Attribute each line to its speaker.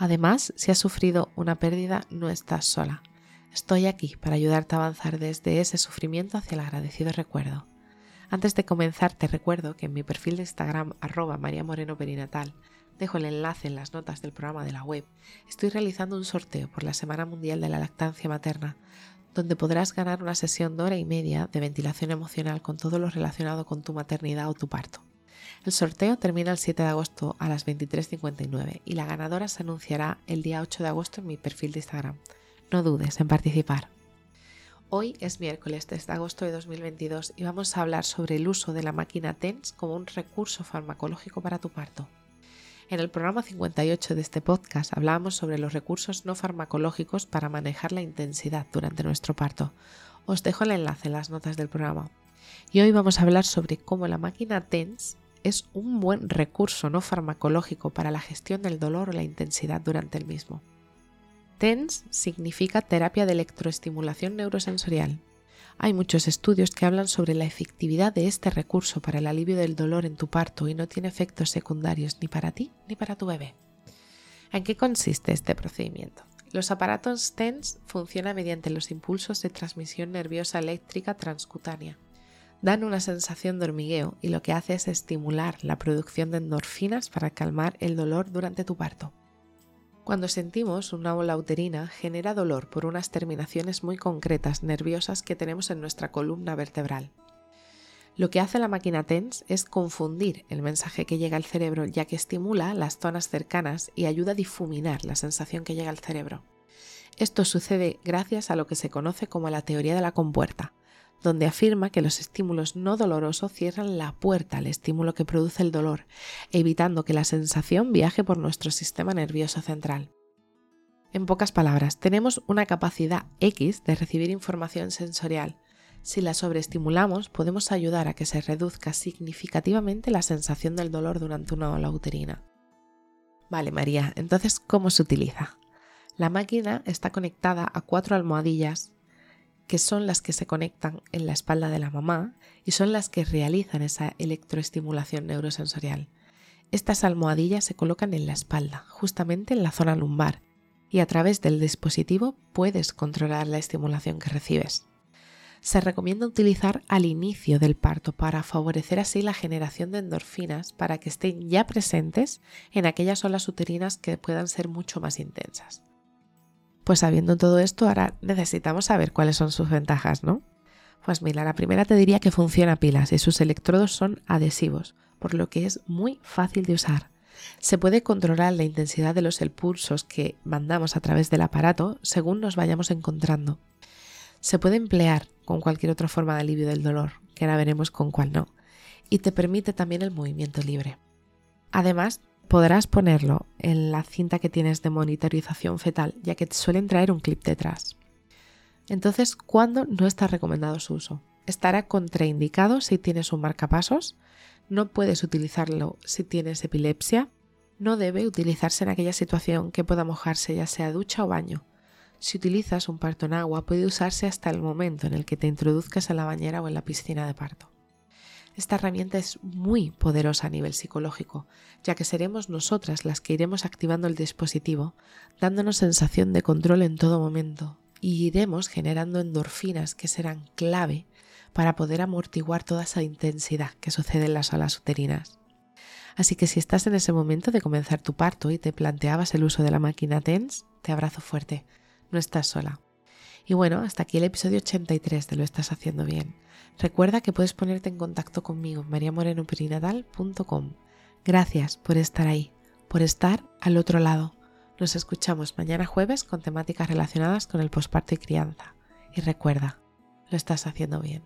Speaker 1: Además, si has sufrido una pérdida, no estás sola. Estoy aquí para ayudarte a avanzar desde ese sufrimiento hacia el agradecido recuerdo. Antes de comenzar, te recuerdo que en mi perfil de Instagram, arroba María Moreno Perinatal, dejo el enlace en las notas del programa de la web, estoy realizando un sorteo por la Semana Mundial de la Lactancia Materna, donde podrás ganar una sesión de hora y media de ventilación emocional con todo lo relacionado con tu maternidad o tu parto. El sorteo termina el 7 de agosto a las 23.59 y la ganadora se anunciará el día 8 de agosto en mi perfil de Instagram. No dudes en participar. Hoy es miércoles 3 de agosto de 2022 y vamos a hablar sobre el uso de la máquina TENS como un recurso farmacológico para tu parto. En el programa 58 de este podcast hablábamos sobre los recursos no farmacológicos para manejar la intensidad durante nuestro parto. Os dejo el enlace en las notas del programa. Y hoy vamos a hablar sobre cómo la máquina TENS es un buen recurso no farmacológico para la gestión del dolor o la intensidad durante el mismo. TENS significa terapia de electroestimulación neurosensorial. Hay muchos estudios que hablan sobre la efectividad de este recurso para el alivio del dolor en tu parto y no tiene efectos secundarios ni para ti ni para tu bebé. ¿En qué consiste este procedimiento? Los aparatos TENS funcionan mediante los impulsos de transmisión nerviosa eléctrica transcutánea dan una sensación de hormigueo y lo que hace es estimular la producción de endorfinas para calmar el dolor durante tu parto. Cuando sentimos una ola uterina genera dolor por unas terminaciones muy concretas nerviosas que tenemos en nuestra columna vertebral. Lo que hace la máquina TENS es confundir el mensaje que llega al cerebro ya que estimula las zonas cercanas y ayuda a difuminar la sensación que llega al cerebro. Esto sucede gracias a lo que se conoce como la teoría de la compuerta, donde afirma que los estímulos no dolorosos cierran la puerta al estímulo que produce el dolor, evitando que la sensación viaje por nuestro sistema nervioso central. En pocas palabras, tenemos una capacidad X de recibir información sensorial. Si la sobreestimulamos, podemos ayudar a que se reduzca significativamente la sensación del dolor durante una ola uterina. Vale, María, entonces, ¿cómo se utiliza? La máquina está conectada a cuatro almohadillas que son las que se conectan en la espalda de la mamá y son las que realizan esa electroestimulación neurosensorial. Estas almohadillas se colocan en la espalda, justamente en la zona lumbar, y a través del dispositivo puedes controlar la estimulación que recibes. Se recomienda utilizar al inicio del parto para favorecer así la generación de endorfinas para que estén ya presentes en aquellas olas uterinas que puedan ser mucho más intensas. Pues sabiendo todo esto, ahora necesitamos saber cuáles son sus ventajas, ¿no? Pues mira, la primera te diría que funciona a pilas y sus electrodos son adhesivos, por lo que es muy fácil de usar. Se puede controlar la intensidad de los impulsos que mandamos a través del aparato según nos vayamos encontrando. Se puede emplear con cualquier otra forma de alivio del dolor, que ahora veremos con cuál no, y te permite también el movimiento libre. Además, podrás ponerlo en la cinta que tienes de monitorización fetal, ya que suelen traer un clip detrás. Entonces, ¿cuándo no está recomendado su uso? Estará contraindicado si tienes un marcapasos, no puedes utilizarlo si tienes epilepsia, no debe utilizarse en aquella situación que pueda mojarse ya sea ducha o baño. Si utilizas un parto en agua, puede usarse hasta el momento en el que te introduzcas en la bañera o en la piscina de parto. Esta herramienta es muy poderosa a nivel psicológico, ya que seremos nosotras las que iremos activando el dispositivo, dándonos sensación de control en todo momento, y iremos generando endorfinas que serán clave para poder amortiguar toda esa intensidad que sucede en las olas uterinas. Así que si estás en ese momento de comenzar tu parto y te planteabas el uso de la máquina TENS, te abrazo fuerte. No estás sola. Y bueno, hasta aquí el episodio 83 de Lo estás haciendo bien. Recuerda que puedes ponerte en contacto conmigo en mariamorenoperinatal.com. Gracias por estar ahí, por estar al otro lado. Nos escuchamos mañana jueves con temáticas relacionadas con el posparto y crianza. Y recuerda, lo estás haciendo bien.